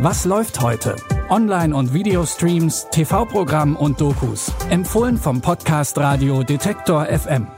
Was läuft heute? Online- und Videostreams, TV-Programm und Dokus. Empfohlen vom Podcast Radio Detektor FM.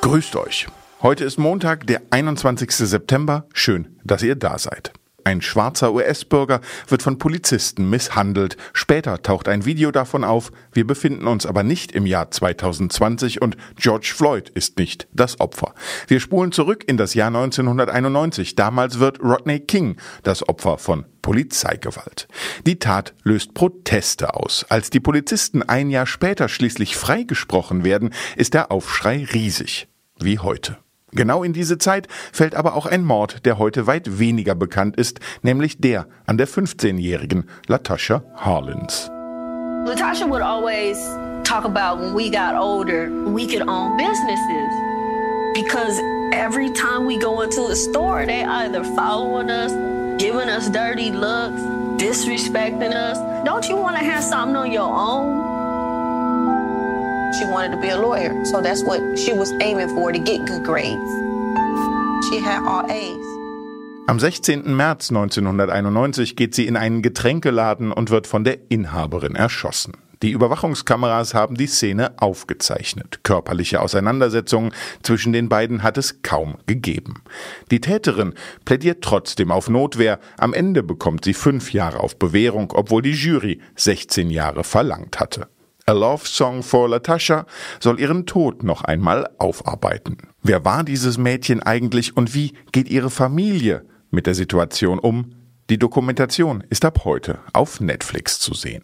Grüßt euch. Heute ist Montag, der 21. September. Schön, dass ihr da seid. Ein schwarzer US-Bürger wird von Polizisten misshandelt. Später taucht ein Video davon auf. Wir befinden uns aber nicht im Jahr 2020 und George Floyd ist nicht das Opfer. Wir spulen zurück in das Jahr 1991. Damals wird Rodney King das Opfer von Polizeigewalt. Die Tat löst Proteste aus. Als die Polizisten ein Jahr später schließlich freigesprochen werden, ist der Aufschrei riesig. Wie heute. Genau in diese Zeit fällt aber auch ein Mord, der heute weit weniger bekannt ist, nämlich der an der 15-jährigen Latasha Harlins. Latasha would always talk about when we got older, we could own businesses. Because every time we go into a store, they either following us, giving us dirty looks, disrespecting us. Don't you want to have something on your own? She wanted to be a lawyer, so that's what she was aiming for to get good grades. She had all A's. Am 16. März 1991 geht sie in einen Getränkeladen und wird von der Inhaberin erschossen. Die Überwachungskameras haben die Szene aufgezeichnet. Körperliche Auseinandersetzungen zwischen den beiden hat es kaum gegeben. Die Täterin plädiert trotzdem auf Notwehr. Am Ende bekommt sie fünf Jahre auf Bewährung, obwohl die Jury 16 Jahre verlangt hatte. A Love Song for Latasha soll ihren Tod noch einmal aufarbeiten. Wer war dieses Mädchen eigentlich und wie geht ihre Familie mit der Situation um? Die Dokumentation ist ab heute auf Netflix zu sehen.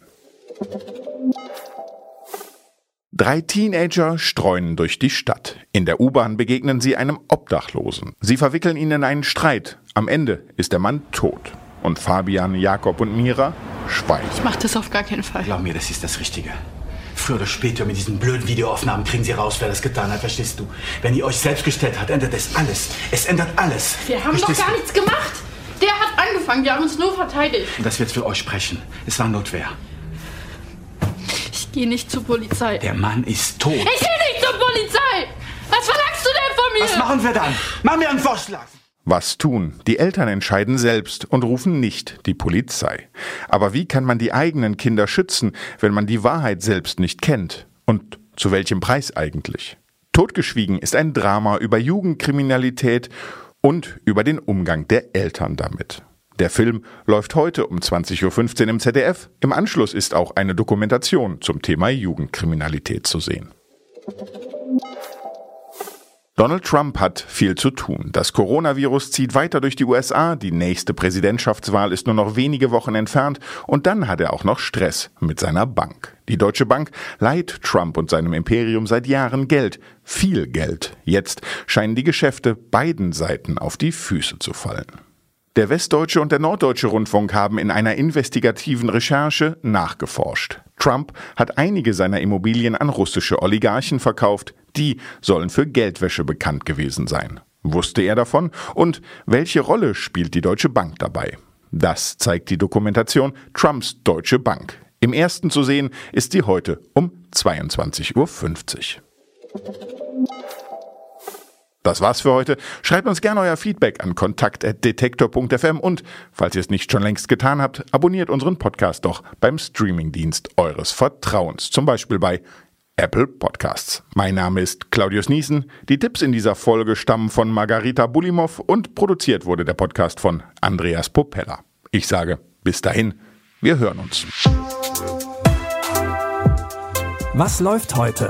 Drei Teenager streunen durch die Stadt. In der U-Bahn begegnen sie einem Obdachlosen. Sie verwickeln ihn in einen Streit. Am Ende ist der Mann tot. Und Fabian, Jakob und Mira schweigen. Ich mach das auf gar keinen Fall. Glaub mir, das ist das Richtige. Früher oder später mit diesen blöden Videoaufnahmen kriegen Sie raus, wer das getan hat, verstehst du? Wenn ihr euch selbst gestellt habt, ändert es alles. Es ändert alles. Wir haben verstehst doch gar du? nichts gemacht. Der hat angefangen, wir haben uns nur verteidigt. Und das wird für euch sprechen. Es war Notwehr. Ich gehe nicht zur Polizei. Der Mann ist tot. Ich gehe nicht zur Polizei! Was verlangst du denn von mir? Was machen wir dann? Mach mir einen Vorschlag. Was tun? Die Eltern entscheiden selbst und rufen nicht die Polizei. Aber wie kann man die eigenen Kinder schützen, wenn man die Wahrheit selbst nicht kennt? Und zu welchem Preis eigentlich? Totgeschwiegen ist ein Drama über Jugendkriminalität und über den Umgang der Eltern damit. Der Film läuft heute um 20.15 Uhr im ZDF. Im Anschluss ist auch eine Dokumentation zum Thema Jugendkriminalität zu sehen. Donald Trump hat viel zu tun. Das Coronavirus zieht weiter durch die USA, die nächste Präsidentschaftswahl ist nur noch wenige Wochen entfernt und dann hat er auch noch Stress mit seiner Bank. Die Deutsche Bank leiht Trump und seinem Imperium seit Jahren Geld, viel Geld. Jetzt scheinen die Geschäfte beiden Seiten auf die Füße zu fallen. Der Westdeutsche und der Norddeutsche Rundfunk haben in einer investigativen Recherche nachgeforscht. Trump hat einige seiner Immobilien an russische Oligarchen verkauft, die sollen für Geldwäsche bekannt gewesen sein. Wusste er davon? Und welche Rolle spielt die Deutsche Bank dabei? Das zeigt die Dokumentation Trumps Deutsche Bank. Im ersten zu sehen ist sie heute um 22.50 Uhr. Das war's für heute. Schreibt uns gerne euer Feedback an kontakt.detektor.fm und, falls ihr es nicht schon längst getan habt, abonniert unseren Podcast doch beim Streamingdienst eures Vertrauens, zum Beispiel bei Apple Podcasts. Mein Name ist Claudius Niesen. Die Tipps in dieser Folge stammen von Margarita Bulimov und produziert wurde der Podcast von Andreas Popella. Ich sage bis dahin, wir hören uns. Was läuft heute?